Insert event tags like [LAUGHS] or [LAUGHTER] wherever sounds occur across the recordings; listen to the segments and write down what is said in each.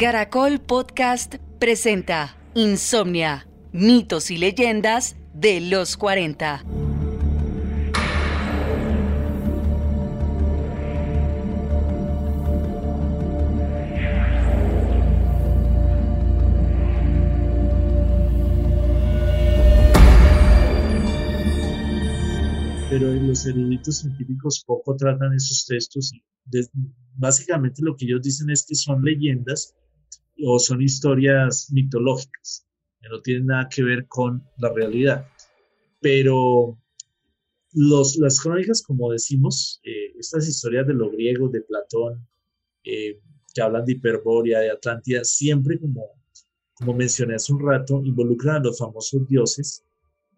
Caracol Podcast presenta Insomnia, mitos y leyendas de los 40. pero los eruditos científicos poco tratan esos textos y básicamente lo que ellos dicen es que son leyendas o son historias mitológicas, que no tienen nada que ver con la realidad. Pero los, las crónicas, como decimos, eh, estas historias de los griegos, de Platón, eh, que hablan de Hiperbórea, de Atlántida, siempre, como, como mencioné hace un rato, involucran a los famosos dioses,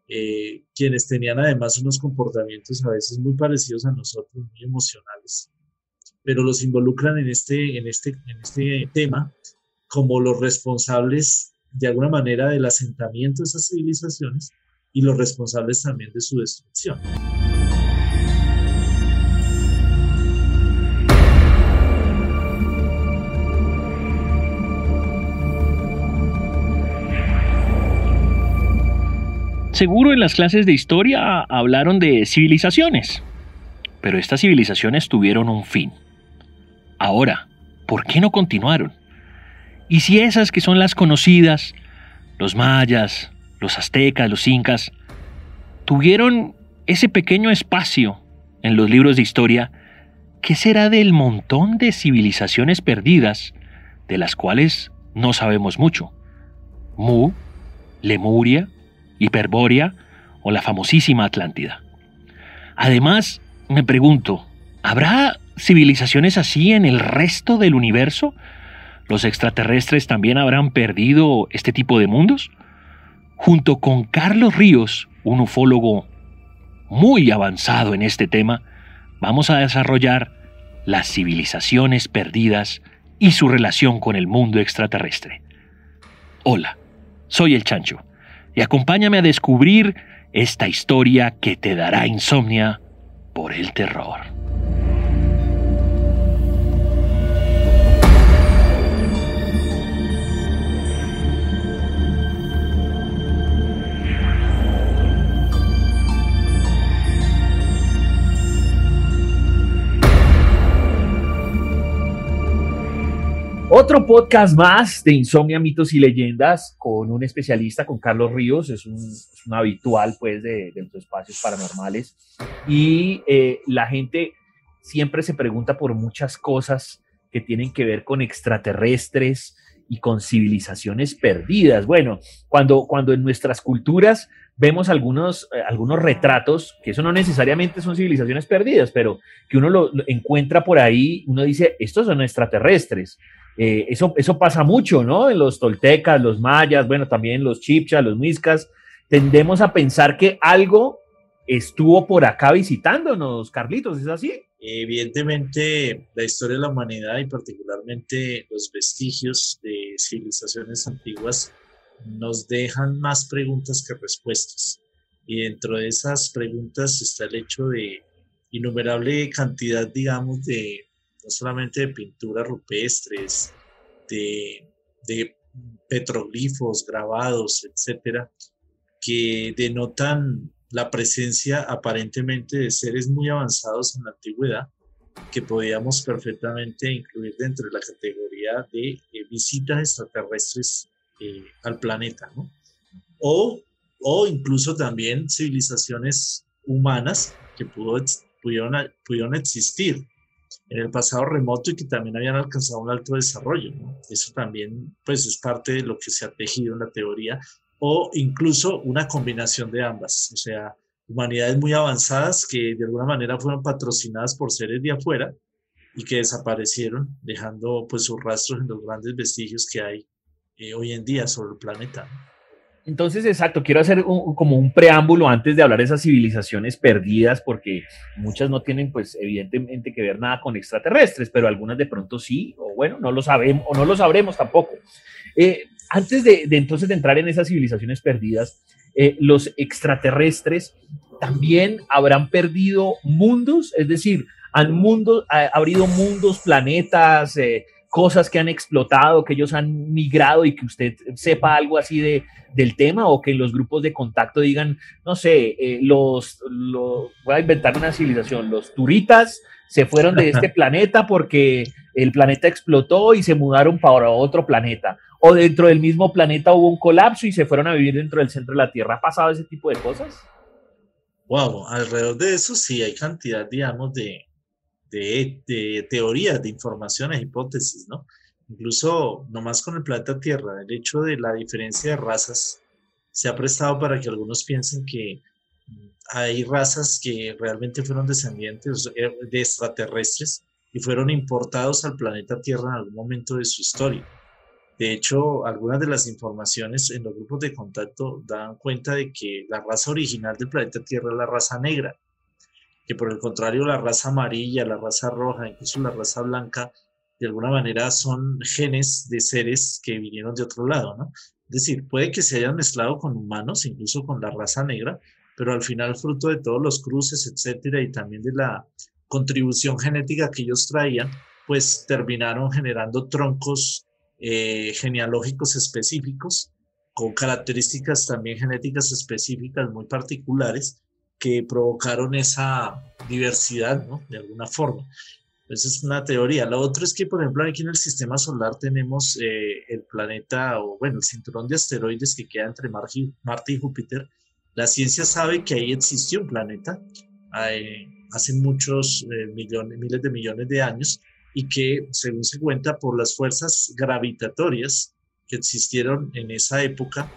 eh, quienes tenían además unos comportamientos a veces muy parecidos a nosotros, muy emocionales, pero los involucran en este, en este, en este tema como los responsables de alguna manera del asentamiento de esas civilizaciones y los responsables también de su destrucción. Seguro en las clases de historia hablaron de civilizaciones, pero estas civilizaciones tuvieron un fin. Ahora, ¿por qué no continuaron? Y si esas que son las conocidas, los mayas, los aztecas, los incas, tuvieron ese pequeño espacio en los libros de historia, ¿qué será del montón de civilizaciones perdidas de las cuales no sabemos mucho? Mu, Lemuria, Hiperbórea o la famosísima Atlántida. Además, me pregunto, ¿habrá civilizaciones así en el resto del universo? ¿Los extraterrestres también habrán perdido este tipo de mundos? Junto con Carlos Ríos, un ufólogo muy avanzado en este tema, vamos a desarrollar las civilizaciones perdidas y su relación con el mundo extraterrestre. Hola, soy el Chancho y acompáñame a descubrir esta historia que te dará insomnia por el terror. Otro podcast más de Insomnia, Mitos y Leyendas con un especialista, con Carlos Ríos, es un, habitual pues de, de, los espacios paranormales. Y eh, la gente siempre se pregunta por muchas cosas que tienen que ver con extraterrestres y con civilizaciones perdidas. Bueno, cuando, cuando en nuestras culturas vemos algunos, eh, algunos retratos, que eso no necesariamente son civilizaciones perdidas, pero que uno lo encuentra por ahí, uno dice, estos son extraterrestres. Eh, eso, eso pasa mucho, ¿no? En los toltecas, los mayas, bueno, también los chipchas, los muiscas, tendemos a pensar que algo estuvo por acá visitándonos, Carlitos, ¿es así? Evidentemente, la historia de la humanidad y particularmente los vestigios de civilizaciones antiguas nos dejan más preguntas que respuestas. Y dentro de esas preguntas está el hecho de innumerable cantidad, digamos, de no solamente de pinturas rupestres, de, petroglifos, grabados, etcétera, que denotan la presencia aparentemente de seres muy avanzados en la antigüedad que podíamos perfectamente incluir dentro de la categoría de visitas extraterrestres eh, al planeta, ¿no? O, o incluso también civilizaciones humanas que pudo, pudieron, pudieron existir en el pasado remoto y que también habían alcanzado un alto desarrollo. Eso también pues, es parte de lo que se ha tejido en la teoría, o incluso una combinación de ambas, o sea, humanidades muy avanzadas que de alguna manera fueron patrocinadas por seres de afuera y que desaparecieron, dejando pues sus rastros en los grandes vestigios que hay eh, hoy en día sobre el planeta. Entonces, exacto, quiero hacer como un preámbulo antes de hablar de esas civilizaciones perdidas, porque muchas no tienen, pues, evidentemente que ver nada con extraterrestres, pero algunas de pronto sí, o bueno, no lo sabemos, o no lo sabremos tampoco. Eh, antes de, entonces de entrar en esas civilizaciones perdidas, eh, los extraterrestres también habrán perdido mundos, es decir, han mundo, ha, habido mundos, planetas, eh, cosas que han explotado, que ellos han migrado y que usted sepa algo así de, del tema o que en los grupos de contacto digan, no sé, eh, los, voy a inventar una civilización, los turitas se fueron de este [LAUGHS] planeta porque el planeta explotó y se mudaron para otro planeta. O dentro del mismo planeta hubo un colapso y se fueron a vivir dentro del centro de la Tierra. ¿Ha pasado ese tipo de cosas? Wow, alrededor de eso sí hay cantidad, digamos, de, de, teorías, de informaciones, hipótesis, ¿no? Incluso nomás con el planeta Tierra, el hecho de la diferencia de razas se ha prestado para que algunos piensen que hay razas que realmente fueron descendientes de extraterrestres y fueron importados al planeta Tierra en algún momento de su historia. De hecho, algunas de las informaciones en los grupos de contacto dan cuenta de que la raza original del planeta Tierra es la raza negra, que por el contrario la raza amarilla, la raza roja, incluso la raza blanca, de alguna manera son genes de seres que vinieron de otro lado, ¿no? Es decir, puede que se hayan mezclado con humanos, incluso con la raza negra, pero al final fruto de todos los cruces, etcétera, y también de la contribución genética que ellos traían, pues terminaron generando troncos eh, genealógicos específicos con características también genéticas específicas muy particulares que provocaron esa diversidad, ¿no? De alguna forma. Esa es una teoría. La otra es que, por ejemplo, aquí en el sistema solar tenemos eh, el planeta, o bueno, el cinturón de asteroides que queda entre Marte y Júpiter. La ciencia sabe que ahí existió un planeta hace muchos eh, millones, miles de millones de años y que, según se cuenta, por las fuerzas gravitatorias que existieron en esa época,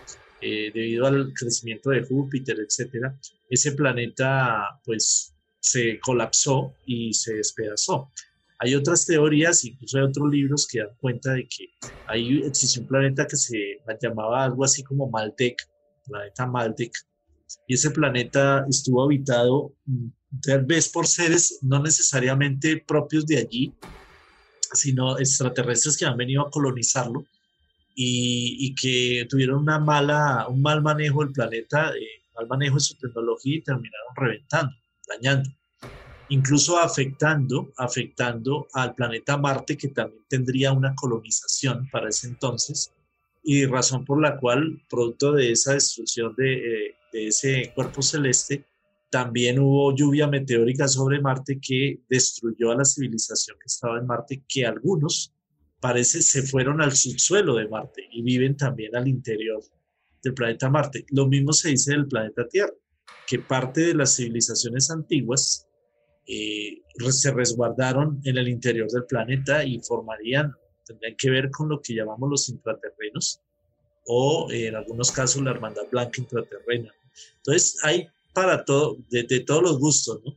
eh, debido al crecimiento de Júpiter, etcétera, ese planeta pues se colapsó y se despedazó. Hay otras teorías, incluso hay otros libros que dan cuenta de que ahí existió un planeta que se llamaba algo así como Maldek, planeta Maldek, y ese planeta estuvo habitado tal vez por seres no necesariamente propios de allí, sino extraterrestres que han venido a colonizarlo y, que tuvieron una mala, un mal manejo del planeta, eh, mal manejo de su tecnología y terminaron reventando, dañando, incluso afectando, afectando al planeta Marte que también tendría una colonización para ese entonces y razón por la cual, producto de esa destrucción de, eh, de ese cuerpo celeste, también hubo lluvia meteórica sobre Marte que destruyó a la civilización que estaba en Marte, que algunos parece se fueron al subsuelo de Marte y viven también al interior del planeta Marte. Lo mismo se dice del planeta Tierra, que parte de las civilizaciones antiguas eh, se resguardaron en el interior del planeta y formarían, tendrían que ver con lo que llamamos los intraterrenos o en algunos casos la hermandad blanca intraterrena. Entonces hay para todo, de, de todos los gustos, ¿no?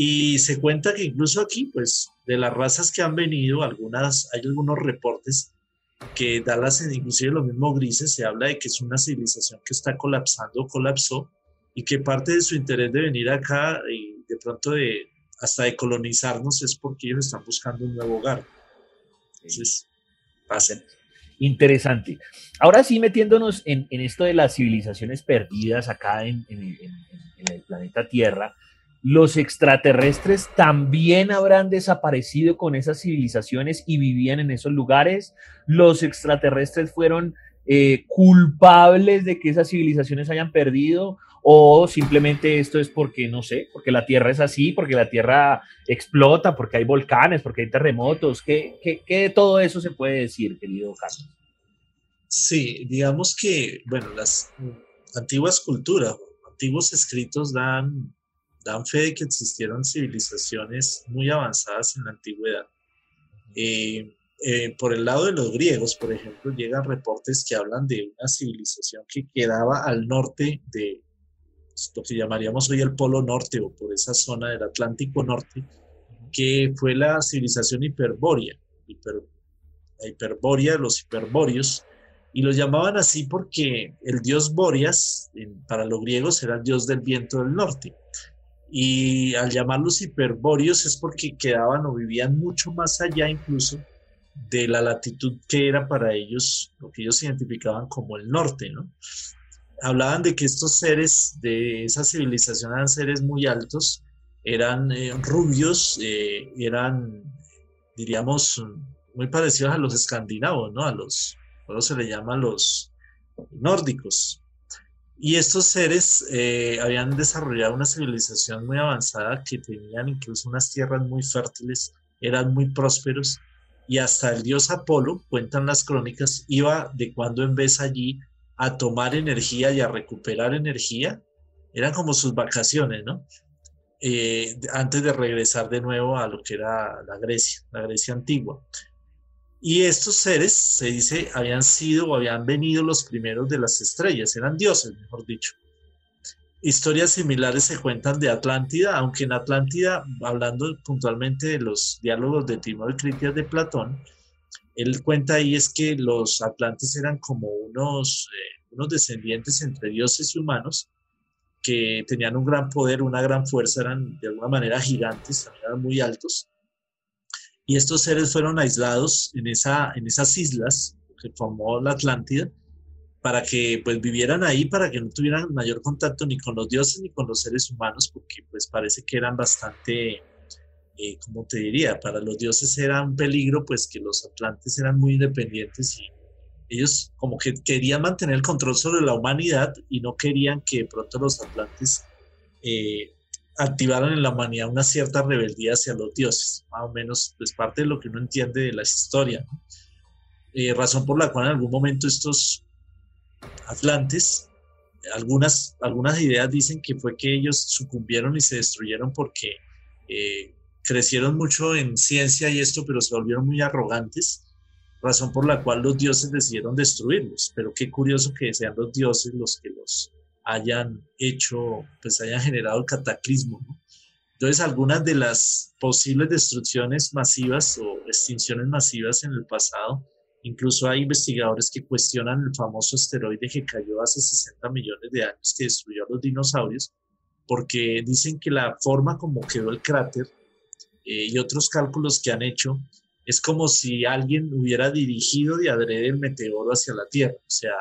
Y se cuenta que incluso aquí, pues, de las razas que han venido, algunas, hay algunos reportes que da las, inclusive los mismos grises, se habla de que es una civilización que está colapsando, colapsó, y que parte de su interés de venir acá y de pronto de hasta de colonizarnos es porque ellos están buscando un nuevo hogar. Entonces, pasen. Interesante. Ahora sí, metiéndonos en, esto de las civilizaciones perdidas acá en, en el planeta Tierra, los extraterrestres también habrán desaparecido con esas civilizaciones y vivían en esos lugares. Los extraterrestres fueron eh, culpables de que esas civilizaciones hayan perdido o simplemente esto es porque, no sé, porque la Tierra es así, porque la Tierra explota, porque hay volcanes, porque hay terremotos. ¿Qué, qué, qué de todo eso se puede decir, querido Carlos? Sí, digamos que, bueno, las antiguas culturas, antiguos escritos dan dan fe de que existieron civilizaciones muy avanzadas en la antigüedad. Eh, eh, por el lado de los griegos, por ejemplo, llegan reportes que hablan de una civilización que quedaba al norte de lo que llamaríamos hoy el Polo Norte o por esa zona del Atlántico Norte, que fue la civilización hiperbórea, la hiperbórea, los hiperbóreos, y los llamaban así porque el dios Bóreas, para los griegos, era el dios del viento del norte y al llamarlos hiperbóreos es porque quedaban o vivían mucho más allá incluso de la latitud que era para ellos, lo que ellos identificaban como el norte, ¿no? Hablaban de que estos seres de esa civilización eran seres muy altos, eran eh, rubios, eh, eran, diríamos, muy parecidos a los escandinavos, ¿no? A los, ¿cómo se le llama? los nórdicos. Y estos seres eh, habían desarrollado una civilización muy avanzada que tenían incluso unas tierras muy fértiles, eran muy prósperos y hasta el dios Apolo, cuentan las crónicas, iba de cuando en vez allí a tomar energía y a recuperar energía. Eran como sus vacaciones, ¿no? Eh, antes de regresar de nuevo a lo que era la Grecia, la Grecia antigua. Y estos seres, se dice, habían sido o habían venido los primeros de las estrellas, eran dioses, mejor dicho. Historias similares se cuentan de Atlántida, aunque en Atlántida, hablando puntualmente de los diálogos de Timor y Critias de Platón, él cuenta ahí es que los atlantes eran como unos, eh, unos descendientes entre dioses y humanos que tenían un gran poder, una gran fuerza, eran de alguna manera gigantes, también eran muy altos y estos seres fueron aislados en, esa, en esas islas que formó la Atlántida para que pues vivieran ahí, para que no tuvieran mayor contacto ni con los dioses ni con los seres humanos, porque pues parece que eran bastante, eh, como te diría, para los dioses era un peligro, pues que los atlantes eran muy independientes y ellos como que querían mantener el control sobre la humanidad y no querían que pronto los atlantes eh, activaron en la humanidad una cierta rebeldía hacia los dioses, más o menos, es parte de lo que uno entiende de la historia. Eh, razón por la cual en algún momento estos atlantes, algunas, algunas ideas dicen que fue que ellos sucumbieron y se destruyeron porque eh, crecieron mucho en ciencia y esto, pero se volvieron muy arrogantes, razón por la cual los dioses decidieron destruirlos. Pero qué curioso que sean los dioses los que los hayan hecho, pues hayan generado el cataclismo. Entonces, algunas de las posibles destrucciones masivas o extinciones masivas en el pasado, incluso hay investigadores que cuestionan el famoso asteroide que cayó hace 60 millones de años que destruyó a los dinosaurios, porque dicen que la forma como quedó el cráter eh, y otros cálculos que han hecho es como si alguien hubiera dirigido de adrede el meteoro hacia la Tierra. O sea,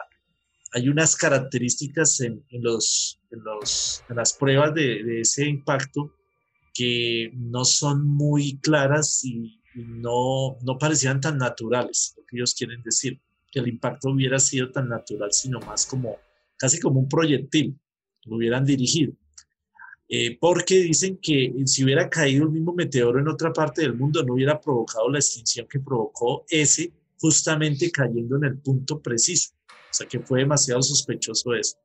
hay unas características en, los, en, las pruebas de, ese impacto que no son muy claras y, no, no parecían tan naturales, lo que ellos quieren decir, que el impacto hubiera sido tan natural, sino más como casi como un proyectil, lo hubieran dirigido. Eh, porque dicen que si hubiera caído el mismo meteoro en otra parte del mundo, no hubiera provocado la extinción que provocó ese, justamente cayendo en el punto preciso. Sea que fue demasiado sospechoso eso,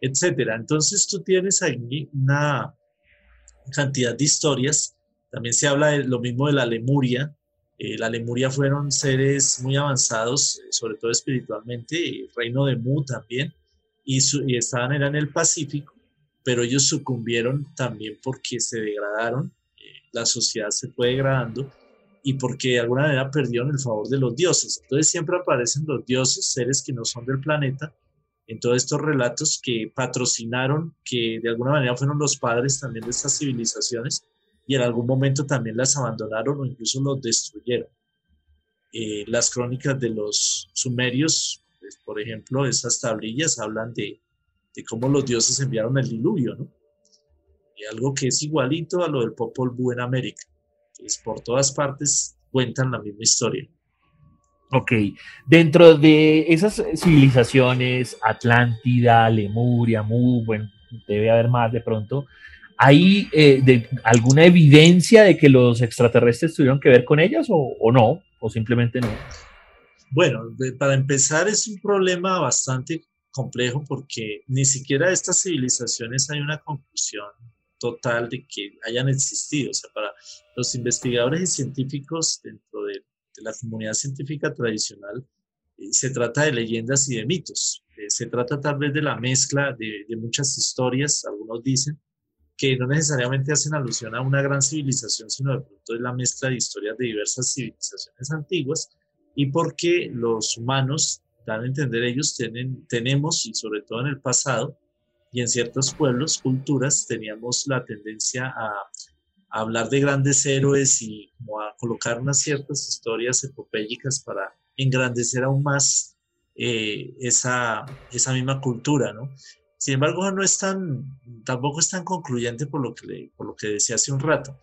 etcétera. Entonces tú tienes ahí una cantidad de historias. También se habla de lo mismo de la Lemuria. Eh, la Lemuria fueron seres muy avanzados, eh, sobre todo espiritualmente, el reino de Mu también, y, y estaban en el Pacífico, pero ellos sucumbieron también porque se degradaron, eh, la sociedad se fue degradando y porque de alguna manera perdieron el favor de los dioses. Entonces siempre aparecen los dioses, seres que no son del planeta, en todos estos relatos que patrocinaron, que de alguna manera fueron los padres también de estas civilizaciones y en algún momento también las abandonaron o incluso los destruyeron. Eh, las crónicas de los sumerios, pues, por ejemplo, esas tablillas hablan de, de cómo los dioses enviaron el diluvio, ¿no? Y algo que es igualito a lo del Popol Vuh en América por todas partes cuentan la misma historia. Ok, dentro de esas civilizaciones, Atlántida, Lemuria, Mu, bueno, debe haber más de pronto, ¿hay eh, alguna evidencia de que los extraterrestres tuvieron que ver con ellas o, o no? ¿O simplemente no? Bueno, para empezar es un problema bastante complejo porque ni siquiera de estas civilizaciones hay una conclusión total de que hayan existido. O sea, para los investigadores y científicos dentro de, la comunidad científica tradicional, eh, se trata de leyendas y de mitos. Eh, se trata tal vez de la mezcla de, muchas historias, algunos dicen, que no necesariamente hacen alusión a una gran civilización, sino de pronto es la mezcla de historias de diversas civilizaciones antiguas y porque los humanos, dan a entender ellos, tienen, tenemos, y sobre todo en el pasado, y en ciertos pueblos, culturas, teníamos la tendencia a, hablar de grandes héroes y como a colocar unas ciertas historias epopélicas para engrandecer aún más eh, esa, esa misma cultura, ¿no? Sin embargo, no es tan, tampoco es tan concluyente por lo que, por lo que decía hace un rato.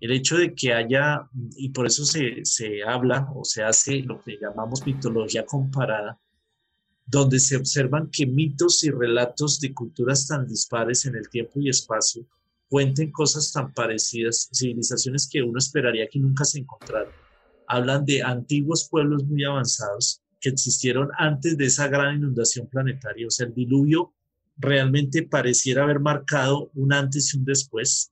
El hecho de que haya, y por eso se, se habla o se hace lo que llamamos mitología comparada, donde se observan que mitos y relatos de culturas tan dispares en el tiempo y espacio cuenten cosas tan parecidas, civilizaciones que uno esperaría que nunca se encontraran. Hablan de antiguos pueblos muy avanzados que existieron antes de esa gran inundación planetaria. O sea, el diluvio realmente pareciera haber marcado un antes y un después.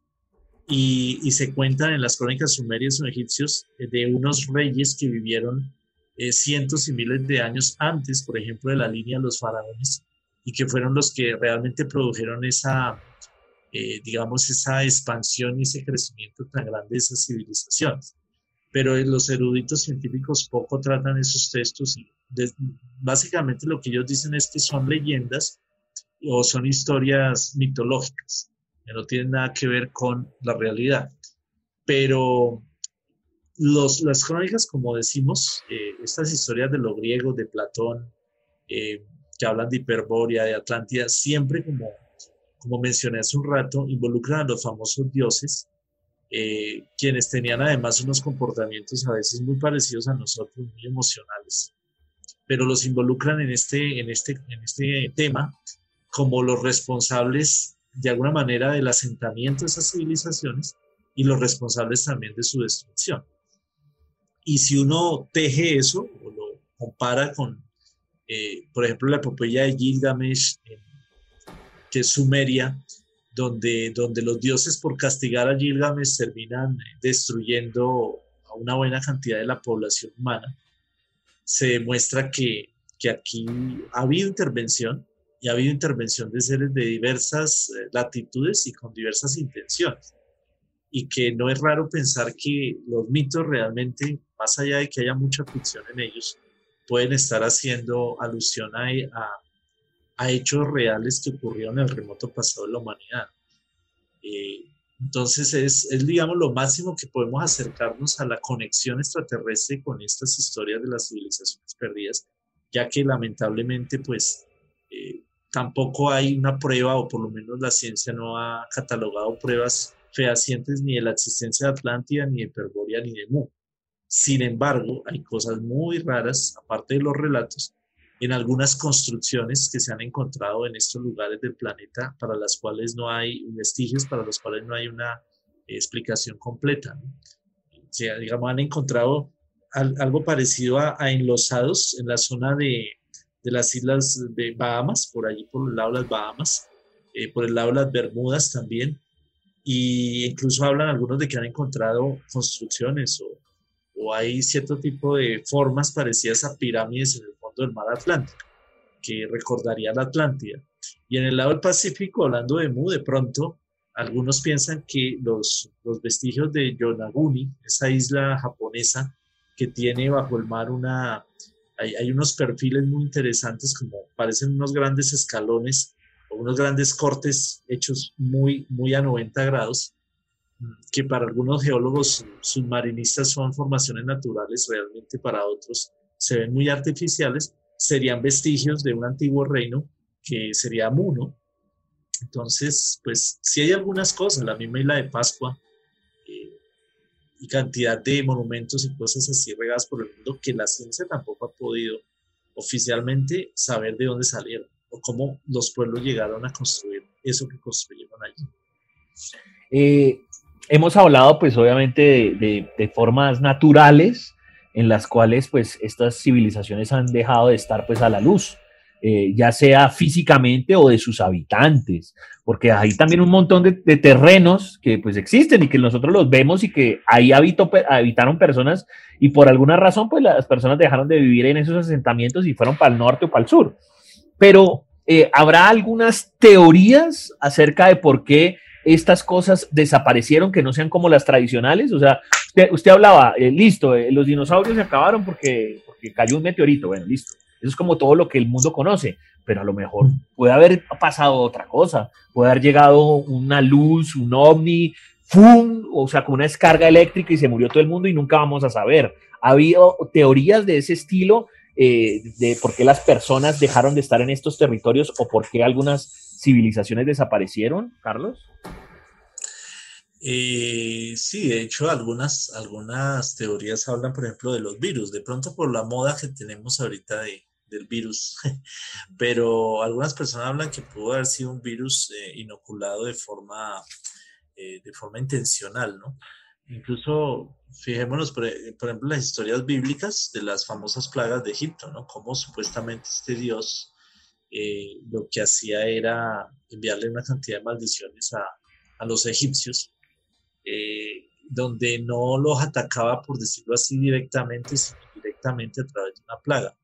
Y, se cuentan en las crónicas sumerias o egipcios de unos reyes que vivieron eh, cientos y miles de años antes, por ejemplo, de la línea de los faraones, y que fueron los que realmente produjeron esa, eh, digamos, esa expansión y ese crecimiento tan grande de esas civilizaciones. Pero los eruditos científicos poco tratan esos textos y básicamente lo que ellos dicen es que son leyendas o son historias mitológicas, que no tienen nada que ver con la realidad. Pero los, las crónicas, como decimos, eh, estas historias de lo griego, de Platón, eh, que hablan de Hiperbórea, de Atlántida, siempre como como mencioné hace un rato, involucran a los famosos dioses, eh, quienes tenían además unos comportamientos a veces muy parecidos a nosotros, muy emocionales, pero los involucran en este, en este, en este tema como los responsables de alguna manera del asentamiento de esas civilizaciones y los responsables también de su destrucción. Y si uno teje eso o lo compara con, eh, por ejemplo, la epopeya de Gilgamesh en que es Sumeria, donde, donde los dioses por castigar a Gilgamesh terminan destruyendo a una buena cantidad de la población humana, se demuestra que, que aquí ha habido intervención y ha habido intervención de seres de diversas eh, latitudes y con diversas intenciones. Y que no es raro pensar que los mitos realmente, más allá de que haya mucha ficción en ellos, pueden estar haciendo alusión a, hechos reales que ocurrieron en el remoto pasado de la humanidad. Eh, entonces es, es, digamos, lo máximo que podemos acercarnos a la conexión extraterrestre con estas historias de las civilizaciones perdidas, ya que lamentablemente, pues, eh, tampoco hay una prueba, o por lo menos la ciencia no ha catalogado pruebas fehacientes ni de la existencia de Atlántida, ni de Hiperbórea, ni de Mu. Sin embargo, hay cosas muy raras, aparte de los relatos, en algunas construcciones que se han encontrado en estos lugares del planeta para las cuales no hay vestigios, para los cuales no hay una explicación completa. O sea, digamos, han encontrado algo parecido a, enlosados en la zona de, de, las islas de Bahamas, por allí por el lado de las Bahamas, eh, por el lado de las Bermudas también, y incluso hablan algunos de que han encontrado construcciones o, o hay cierto tipo de formas parecidas a pirámides en el del mar Atlántico, que recordaría la Atlántida. Y en el lado del Pacífico, hablando de Mu, de pronto algunos piensan que los, los vestigios de Yonaguni, esa isla japonesa que tiene bajo el mar una... Hay, hay unos perfiles muy interesantes, como parecen unos grandes escalones o unos grandes cortes hechos muy, muy a 90 grados, que para algunos geólogos submarinistas son formaciones naturales, realmente para otros se ven muy artificiales, serían vestigios de un antiguo reino que sería Muno. Entonces, pues si hay algunas cosas, la misma isla de Pascua eh, y cantidad de monumentos y cosas así regadas por el mundo que la ciencia tampoco ha podido oficialmente saber de dónde salieron o cómo los pueblos llegaron a construir eso que construyeron allí. Eh, hemos hablado pues obviamente de formas naturales en las cuales pues estas civilizaciones han dejado de estar pues a la luz, eh, ya sea físicamente o de sus habitantes, porque hay también un montón de, terrenos que pues existen y que nosotros los vemos y que ahí habito, habitaron personas y por alguna razón pues las personas dejaron de vivir en esos asentamientos y fueron para el norte o para el sur. Pero eh, habrá algunas teorías acerca de por qué estas cosas desaparecieron, que no sean como las tradicionales. O sea, usted, hablaba, eh, listo, eh, los dinosaurios se acabaron porque, porque cayó un meteorito, bueno, listo. Eso es como todo lo que el mundo conoce, pero a lo mejor puede haber pasado otra cosa, puede haber llegado una luz, un ovni, ¡fum! o sea, con una descarga eléctrica y se murió todo el mundo y nunca vamos a saber. Ha habido teorías de ese estilo eh, de por qué las personas dejaron de estar en estos territorios o por qué algunas civilizaciones desaparecieron, Carlos? Eh, sí, de hecho, algunas, algunas teorías hablan, por ejemplo, de los virus, de pronto por la moda que tenemos ahorita de, del virus, [LAUGHS] pero algunas personas hablan que pudo haber sido un virus eh, inoculado de forma, eh, de forma intencional, ¿no? Incluso, fijémonos, por, por, ejemplo, las historias bíblicas de las famosas plagas de Egipto, ¿no? Cómo supuestamente este Dios lo que hacía era enviarle una cantidad de maldiciones a, a los egipcios eh, donde no los atacaba, por decirlo así, directamente, sino directamente a través de una plaga.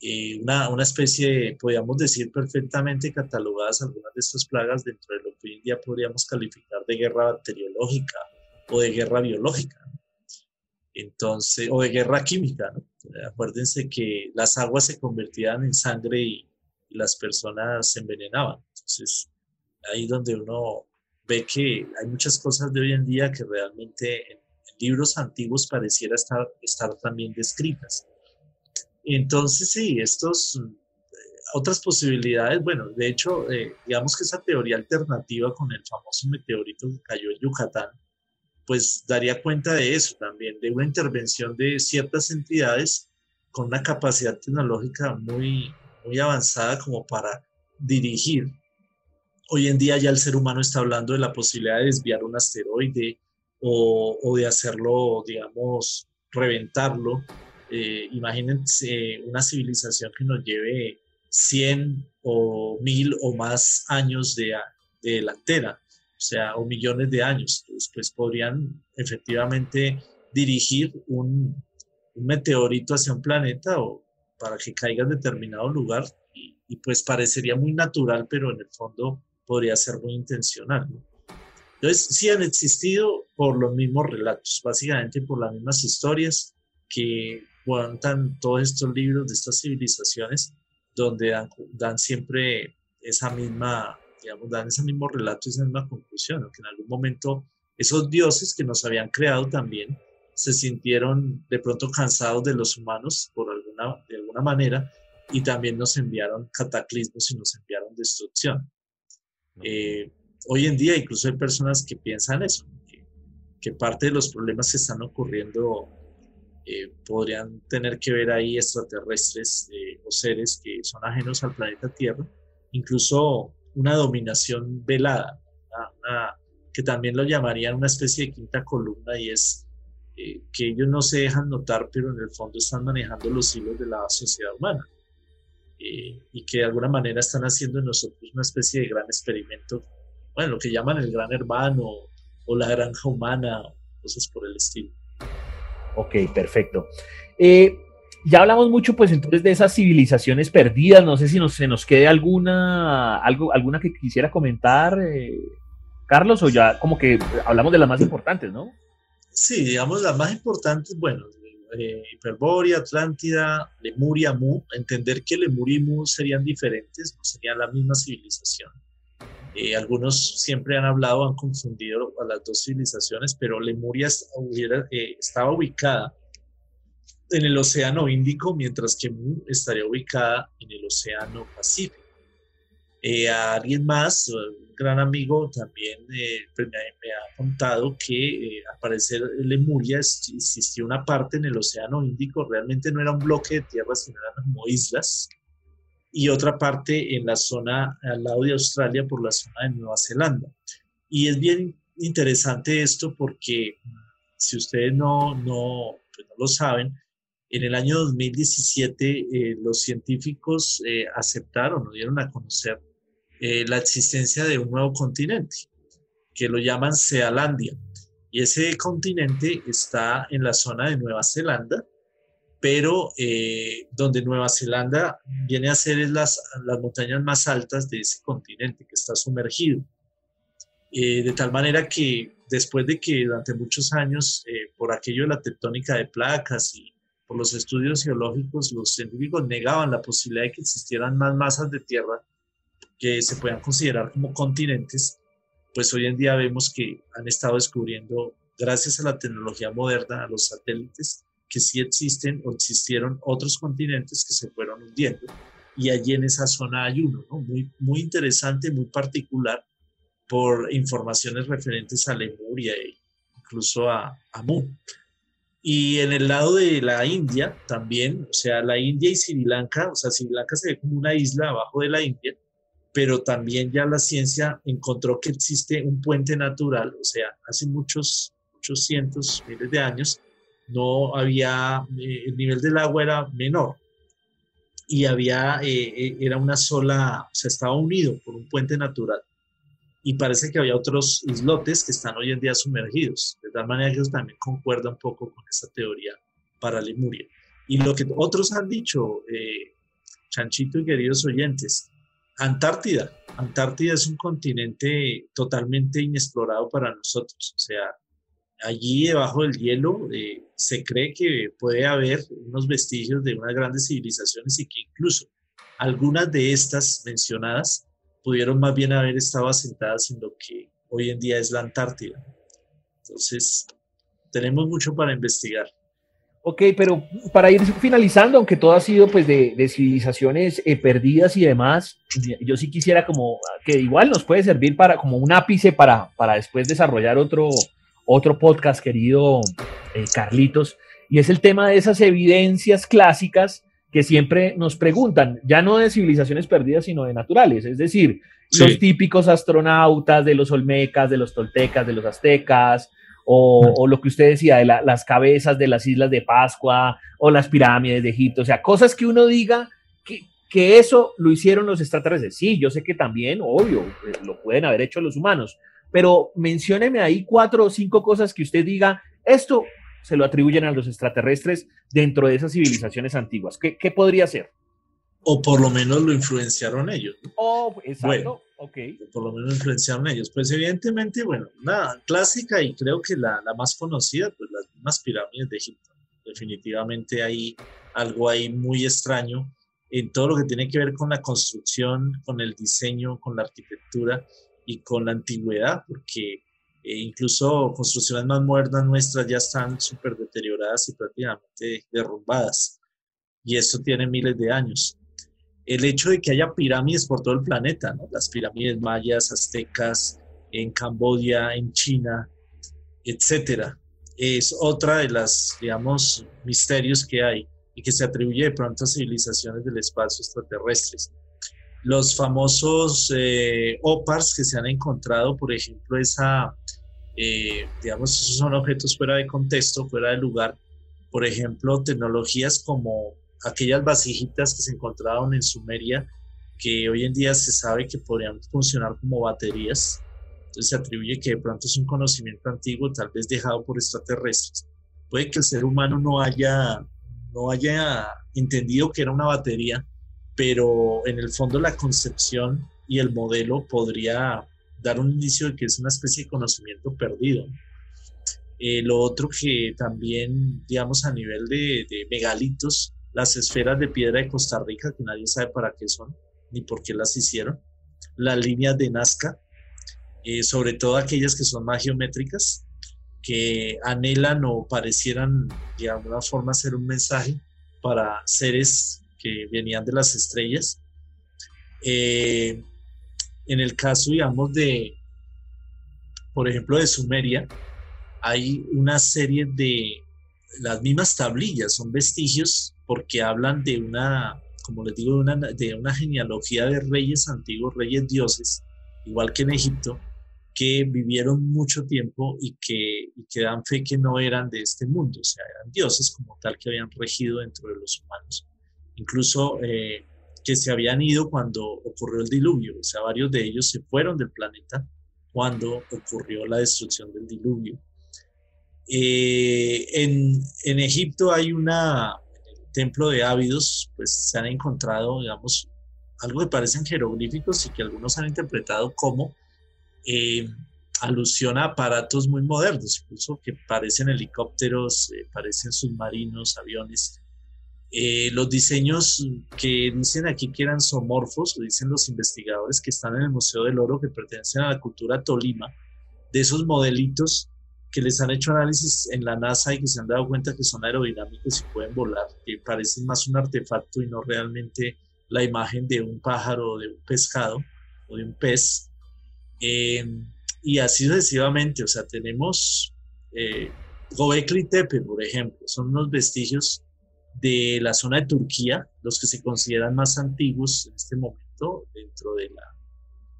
Eh, una, una, especie, podríamos decir perfectamente catalogadas algunas de estas plagas dentro de lo que hoy en día podríamos calificar de guerra bacteriológica o de guerra biológica. Entonces, o de guerra química. Acuérdense que las aguas se convertían en sangre y, y las personas se envenenaban. Entonces, ahí donde uno ve que hay muchas cosas de hoy en día que realmente en, libros antiguos pareciera estar, estar también descritas. Entonces, sí, estos, eh, otras posibilidades, bueno, de hecho, eh, digamos que esa teoría alternativa con el famoso meteorito que cayó en Yucatán, pues daría cuenta de eso también, de una intervención de ciertas entidades con una capacidad tecnológica muy, muy avanzada como para dirigir Hoy en día ya el ser humano está hablando de la posibilidad de desviar un asteroide o, de hacerlo, digamos, reventarlo. Eh, imagínense una civilización que nos lleve 100 o 1000 o más años de, delantera, o sea, o millones de años. pues podrían efectivamente dirigir un, meteorito hacia un planeta o para que caiga en determinado lugar y, y, pues parecería muy natural, pero en el fondo podría ser muy intencional. Entonces, sí han existido por los mismos relatos, básicamente por las mismas historias que cuentan todos estos libros de estas civilizaciones, donde dan, siempre esa misma, digamos, dan ese mismo relato, esa misma conclusión, que en algún momento esos dioses que nos habían creado también se sintieron de pronto cansados de los humanos por alguna, de alguna manera y también nos enviaron cataclismos y nos enviaron destrucción. Eh, hoy en día incluso hay personas que piensan eso, que, parte de los problemas que están ocurriendo eh, podrían tener que ver ahí extraterrestres eh, o seres que son ajenos al planeta Tierra, incluso una dominación velada, que también lo llamarían una especie de quinta columna y es que ellos no se dejan notar, pero en el fondo están manejando los hilos de la sociedad humana. Eh, y que de alguna manera están haciendo en nosotros una especie de gran experimento, bueno, lo que llaman el gran hermano o la granja humana, cosas por el estilo. Ok, perfecto. Eh, ya hablamos mucho, pues entonces, de esas civilizaciones perdidas. No sé si nos, se nos quede alguna, algo, alguna que quisiera comentar, eh, Carlos, o ya como que hablamos de las más importantes, ¿no? Sí, digamos, las más importantes, bueno, eh, Hiperbórea, Atlántida, Lemuria, Mu, entender que Lemuria y Mu serían diferentes, no serían la misma civilización. Eh, algunos siempre han hablado, han confundido a las dos civilizaciones, pero Lemuria eh, estaba ubicada en el Océano Índico, mientras que Mu estaría ubicada en el Océano Pacífico. a alguien más, gran amigo también eh, pues, me, ha contado que eh, al parecer Lemuria existió una parte en el Océano Índico, realmente no era un bloque de tierra, sino eran como islas, y otra parte en la zona al lado de Australia por la zona de Nueva Zelanda. Y es bien interesante esto porque si ustedes no, no, pues no lo saben, en el año 2017 eh, los científicos eh, aceptaron o dieron a conocer eh, la existencia de un nuevo continente, que lo llaman Sealandia. Y ese continente está en la zona de Nueva Zelanda, pero eh, donde Nueva Zelanda viene a ser las, las montañas más altas de ese continente que está sumergido. Eh, de tal manera que después de que durante muchos años, por aquello de la tectónica de placas y por los estudios geológicos, los científicos negaban la posibilidad de que existieran más masas de tierra que se puedan considerar como continentes, pues hoy en día vemos que han estado descubriendo, gracias a la tecnología moderna, a los satélites, que sí existen o existieron otros continentes que se fueron hundiendo. Y allí en esa zona hay uno, ¿no? muy, muy interesante, muy particular, por informaciones referentes a Lemuria e incluso a Amu. Y en el lado de la India también, o sea, la India y Sri Lanka, o sea, Sri Lanka se ve como una isla abajo de la India, pero también ya la ciencia encontró que existe un puente natural, o sea, hace muchos, muchos cientos, miles de años, no había, eh, el nivel del agua era menor. Y había, eh, eh, era una sola, o sea, estaba unido por un puente natural y parece que había otros islotes que están hoy en día sumergidos. De tal manera que eso también concuerda un poco con esa teoría para Lemuria. Y lo que otros han dicho, eh, Chanchito y queridos oyentes, Antártida. Antártida es un continente totalmente inexplorado para nosotros. O sea, allí debajo del hielo eh, se cree que puede haber unos vestigios de unas grandes civilizaciones y que incluso algunas de estas mencionadas pudieron más bien haber estado asentadas en lo que hoy en día es la Antártida. Entonces, tenemos mucho para investigar. Ok, pero para ir finalizando, aunque todo ha sido pues de, civilizaciones eh, perdidas y demás, yo sí quisiera como que igual nos puede servir para como un ápice para, para después desarrollar otro, otro podcast, querido eh, Carlitos, y es el tema de esas evidencias clásicas que siempre nos preguntan, ya no de civilizaciones perdidas, sino de naturales, es decir, los típicos astronautas de los olmecas, de los toltecas, de los aztecas, o, lo que usted decía, de las cabezas de las islas de Pascua, o las pirámides de Egipto, o sea, cosas que uno diga que, que eso lo hicieron los extraterrestres. Sí, yo sé que también, obvio, pues, lo pueden haber hecho los humanos, pero mencióneme ahí cuatro o cinco cosas que usted diga, esto se lo atribuyen a los extraterrestres dentro de esas civilizaciones antiguas. ¿Qué, qué podría ser? O por lo menos lo influenciaron ellos. Oh, exacto. ok. Por lo menos lo influenciaron ellos. Pues evidentemente, bueno, nada, clásica y creo que la, la más conocida, pues las mismas pirámides de Egipto. Definitivamente hay algo ahí muy extraño en todo lo que tiene que ver con la construcción, con el diseño, con la arquitectura y con la antigüedad, porque e incluso construcciones más modernas nuestras ya están súper deterioradas y prácticamente derrumbadas. Y esto tiene miles de años. El hecho de que haya pirámides por todo el planeta, las pirámides mayas, aztecas, en Camboya, en China, etcétera, es otra de las, digamos, misterios que hay y que se atribuye de pronto a civilizaciones del espacio extraterrestres. Los famosos eh, OPARs que se han encontrado, por ejemplo, esa eh, digamos, esos son objetos fuera de contexto, fuera de lugar. Por ejemplo, tecnologías como aquellas vasijitas que se encontraron en Sumeria, que hoy en día se sabe que podrían funcionar como baterías. Entonces se atribuye que de pronto es un conocimiento antiguo, tal vez dejado por extraterrestres. Puede que el ser humano no haya, no haya entendido que era una batería, pero en el fondo la concepción y el modelo podría dar un indicio de que es una especie de conocimiento perdido. Eh, lo otro que también, digamos, a nivel de, megalitos, las esferas de piedra de Costa Rica, que nadie sabe para qué son, ni por qué las hicieron, las líneas de Nazca, eh, sobre todo aquellas que son más geométricas, que anhelan o parecieran de alguna forma ser un mensaje para seres que venían de las estrellas. Eh, en el caso, digamos, de, por ejemplo, de Sumeria, hay una serie de las mismas tablillas, son vestigios porque hablan de una, como les digo, de una, de una genealogía de reyes antiguos, reyes dioses, igual que en Egipto, que vivieron mucho tiempo y que, y dan fe que no eran de este mundo, o sea, eran dioses como tal que habían regido dentro de los humanos. Incluso eh, que se habían ido cuando ocurrió el diluvio, o sea, varios de ellos se fueron del planeta cuando ocurrió la destrucción del diluvio. Eh, en, en, Egipto hay una, el templo de Ávidos, pues se han encontrado, digamos, algo que parecen jeroglíficos y que algunos han interpretado como eh, alusión a aparatos muy modernos, incluso que parecen helicópteros, parecen submarinos, aviones, eh, los diseños que dicen aquí que eran somorfos, dicen los investigadores que están en el Museo del Oro, que pertenecen a la cultura Tolima, de esos modelitos que les han hecho análisis en la NASA y que se han dado cuenta que son aerodinámicos y pueden volar, que parecen más un artefacto y no realmente la imagen de un pájaro o de un pescado o de un pez. Em, y así sucesivamente, o sea, tenemos eh, Gobekli Tepe, por ejemplo, son unos vestigios de la zona de Turquía, los que se consideran más antiguos en este momento dentro de, la,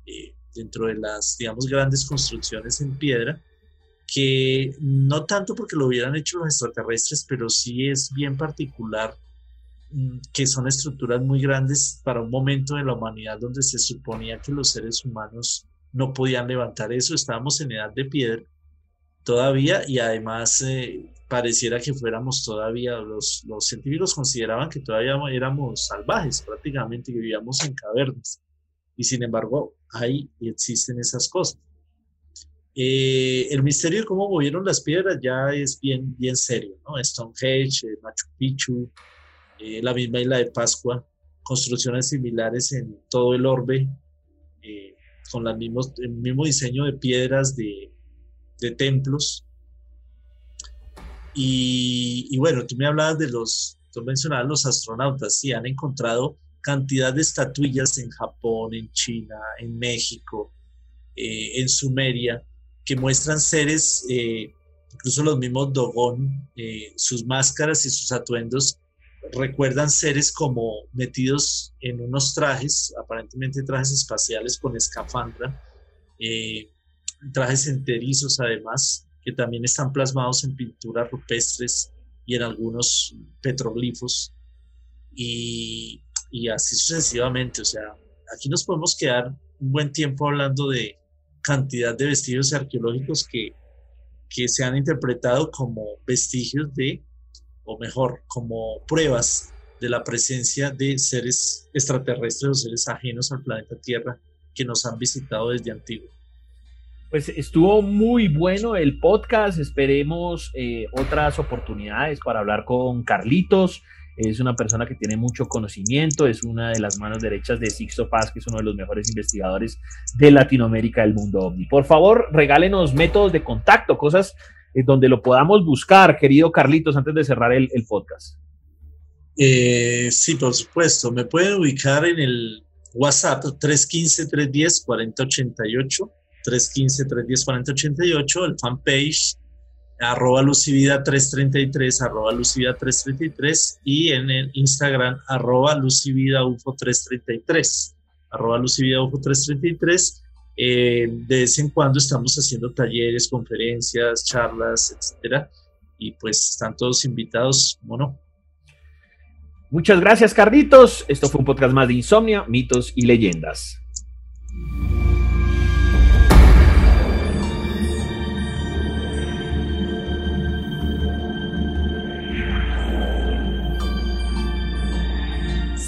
eh, dentro de las, digamos, grandes construcciones en piedra, que no tanto porque lo hubieran hecho los extraterrestres, pero sí es bien particular mm, que son estructuras muy grandes para un momento de la humanidad donde se suponía que los seres humanos no podían levantar eso, estábamos en edad de piedra todavía y además eh, pareciera que fuéramos todavía, los, los científicos consideraban que todavía éramos salvajes prácticamente, que vivíamos en cavernas y sin embargo ahí existen esas cosas. Eh, el misterio de cómo movieron las piedras ya es bien, bien serio, ¿no? Stonehenge, eh, Machu Picchu, la misma isla de Pascua, construcciones similares en todo el orbe, con las mismos, el mismo diseño de piedras de, de templos. Y, bueno, tú me hablabas de los, tú mencionabas los astronautas, sí, han encontrado cantidad de estatuillas en Japón, en China, en México, eh, en Sumeria, que muestran seres, eh, incluso los mismos Dogon, eh, sus máscaras y sus atuendos recuerdan seres como metidos en unos trajes, aparentemente trajes espaciales con escafandra, trajes enterizos además, que también están plasmados en pinturas rupestres y en algunos petroglifos, y, y así sucesivamente. O sea, aquí nos podemos quedar un buen tiempo hablando de cantidad de vestigios arqueológicos que, que se han interpretado como vestigios de, o mejor, como pruebas de la presencia de seres extraterrestres o seres ajenos al planeta Tierra que nos han visitado desde antiguo. Pues estuvo muy bueno el podcast. Esperemos eh, otras oportunidades para hablar con Carlitos. Es una persona que tiene mucho conocimiento, es una de las manos derechas de Sixto Paz, que es uno de los mejores investigadores de Latinoamérica del mundo. Por favor, regálenos métodos de contacto, cosas eh, donde lo podamos buscar, querido Carlitos, antes de cerrar el, podcast. Eh, sí, por supuesto. Me pueden ubicar en el WhatsApp 315-310-4088 315-310-4088, el fanpage arroba lucivida 333, arroba lucivida 333 y en el Instagram arroba lucivida ufo 333, arroba lucivida ufo 333. Eh, de vez en cuando estamos haciendo talleres, conferencias, charlas, etcétera. Y pues están todos invitados, bueno. Muchas gracias, Carlitos. Esto fue un podcast más de Insomnia, mitos y leyendas.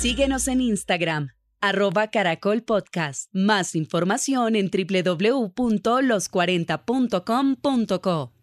Síguenos en Instagram, arroba Caracol Podcast. Más información en www.los40.com.co.